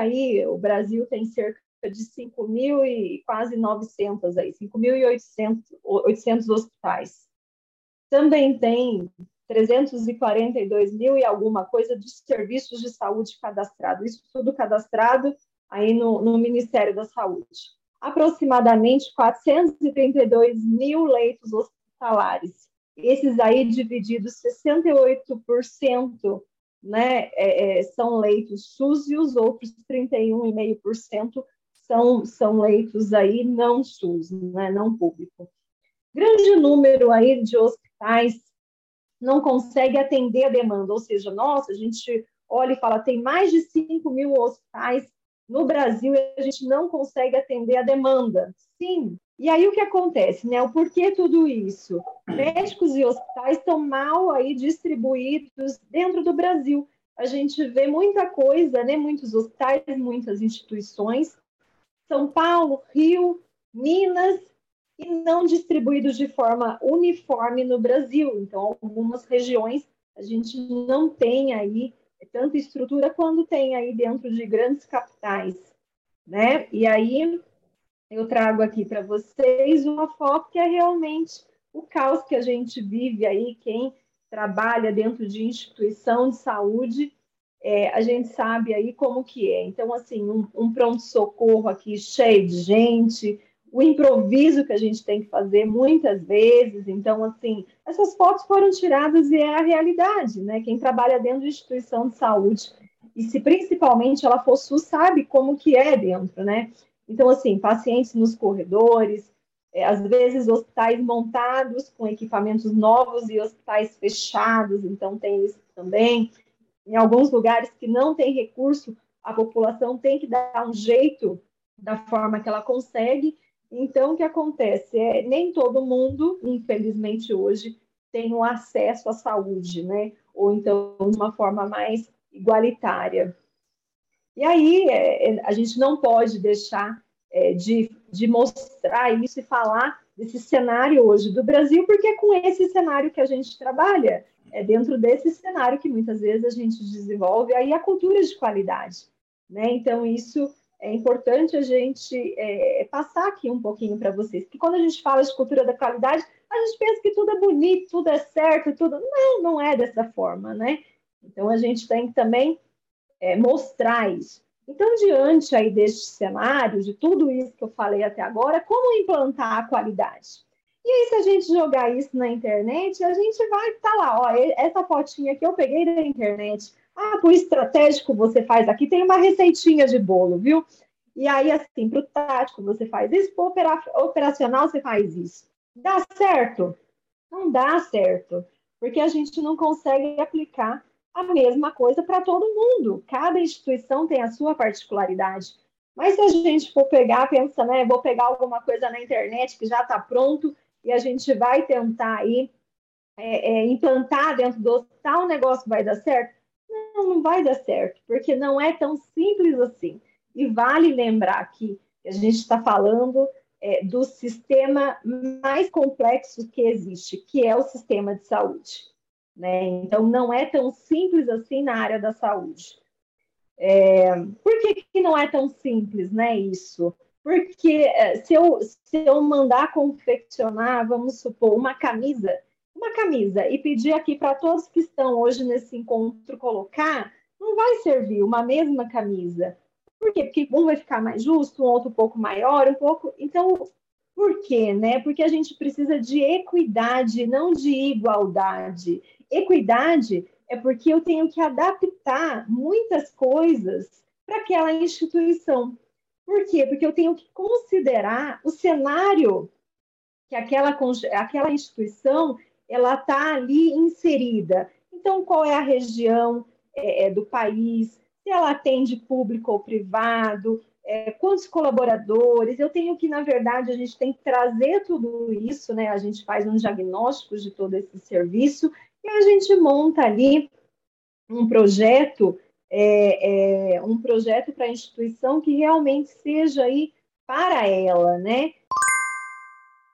aí, o Brasil tem cerca de 5 mil e quase 900 aí, 5.800 hospitais. Também tem 342 mil e alguma coisa de serviços de saúde cadastrado. Isso tudo cadastrado aí no, no Ministério da Saúde. Aproximadamente 432 mil leitos hospitalares. Esses aí divididos 68% né, é, é, são leitos SUS e os outros 31,5% são, são leitos aí não SUS, né, não público. Grande número aí de hospitais não consegue atender a demanda, ou seja, nossa, a gente olha e fala, tem mais de 5 mil hospitais no Brasil a gente não consegue atender a demanda. Sim. E aí o que acontece, né? O porquê tudo isso? Médicos e hospitais estão mal aí distribuídos dentro do Brasil. A gente vê muita coisa, né? Muitos hospitais, muitas instituições. São Paulo, Rio, Minas e não distribuídos de forma uniforme no Brasil. Então, algumas regiões a gente não tem aí tanta estrutura quando tem aí dentro de grandes capitais, né? E aí eu trago aqui para vocês uma foto que é realmente o caos que a gente vive aí, quem trabalha dentro de instituição de saúde, é, a gente sabe aí como que é. Então, assim, um, um pronto-socorro aqui cheio de gente, o improviso que a gente tem que fazer muitas vezes. Então, assim, essas fotos foram tiradas e é a realidade, né? Quem trabalha dentro de instituição de saúde, e se principalmente ela for SUS, sabe como que é dentro, né? Então, assim, pacientes nos corredores, é, às vezes hospitais montados com equipamentos novos e hospitais fechados, então tem isso também. Em alguns lugares que não tem recurso, a população tem que dar um jeito da forma que ela consegue então, o que acontece? É, nem todo mundo, infelizmente, hoje, tem o acesso à saúde, né? Ou então, de uma forma mais igualitária. E aí, é, é, a gente não pode deixar é, de, de mostrar isso e falar desse cenário hoje do Brasil, porque é com esse cenário que a gente trabalha. É dentro desse cenário que muitas vezes a gente desenvolve aí a cultura de qualidade. Né? Então, isso é importante a gente é, passar aqui um pouquinho para vocês, porque quando a gente fala de cultura da qualidade, a gente pensa que tudo é bonito, tudo é certo, tudo. Não, não é dessa forma, né? Então a gente tem que também é, mostrar isso. Então, diante aí deste cenário, de tudo isso que eu falei até agora, como implantar a qualidade? E aí, se a gente jogar isso na internet, a gente vai estar tá lá, ó, essa fotinha que eu peguei da internet, ah, para o estratégico você faz aqui, tem uma receitinha de bolo, viu? E aí, assim, para o tático você faz isso, para o operacional você faz isso. Dá certo? Não dá certo, porque a gente não consegue aplicar a mesma coisa para todo mundo. Cada instituição tem a sua particularidade. Mas se a gente for pegar, pensa, né? Vou pegar alguma coisa na internet que já está pronto e a gente vai tentar aí é, é, implantar dentro do hospital, o negócio vai dar certo? Não, vai dar certo, porque não é tão simples assim. E vale lembrar que a gente está falando é, do sistema mais complexo que existe, que é o sistema de saúde. Né? Então, não é tão simples assim na área da saúde. É, por que, que não é tão simples, né, isso? Porque é, se eu, se eu mandar confeccionar, vamos supor, uma camisa uma camisa e pedir aqui para todos que estão hoje nesse encontro colocar, não vai servir uma mesma camisa. Por quê? Porque um vai ficar mais justo, um outro um pouco maior, um pouco. Então, por quê? Né? Porque a gente precisa de equidade, não de igualdade. Equidade é porque eu tenho que adaptar muitas coisas para aquela instituição. Por quê? Porque eu tenho que considerar o cenário que aquela, aquela instituição ela está ali inserida. Então, qual é a região é, é, do país? Se ela atende público ou privado? É, quantos colaboradores? Eu tenho que, na verdade, a gente tem que trazer tudo isso, né? A gente faz um diagnóstico de todo esse serviço e a gente monta ali um projeto, é, é, um projeto para a instituição que realmente seja aí para ela, né?